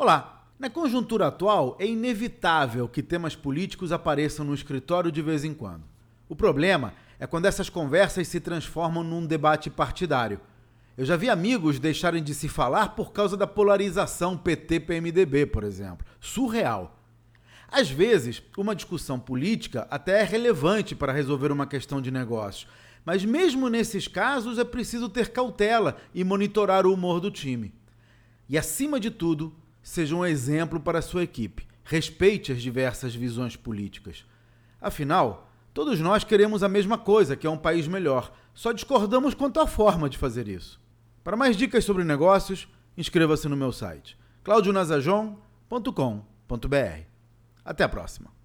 Olá! Na conjuntura atual, é inevitável que temas políticos apareçam no escritório de vez em quando. O problema é quando essas conversas se transformam num debate partidário. Eu já vi amigos deixarem de se falar por causa da polarização PT-PMDB, por exemplo. Surreal. Às vezes, uma discussão política até é relevante para resolver uma questão de negócios, mas mesmo nesses casos é preciso ter cautela e monitorar o humor do time. E acima de tudo, seja um exemplo para sua equipe. Respeite as diversas visões políticas. Afinal, todos nós queremos a mesma coisa, que é um país melhor. Só discordamos quanto à forma de fazer isso. Para mais dicas sobre negócios, inscreva-se no meu site claudionazajon.com.br. Até a próxima.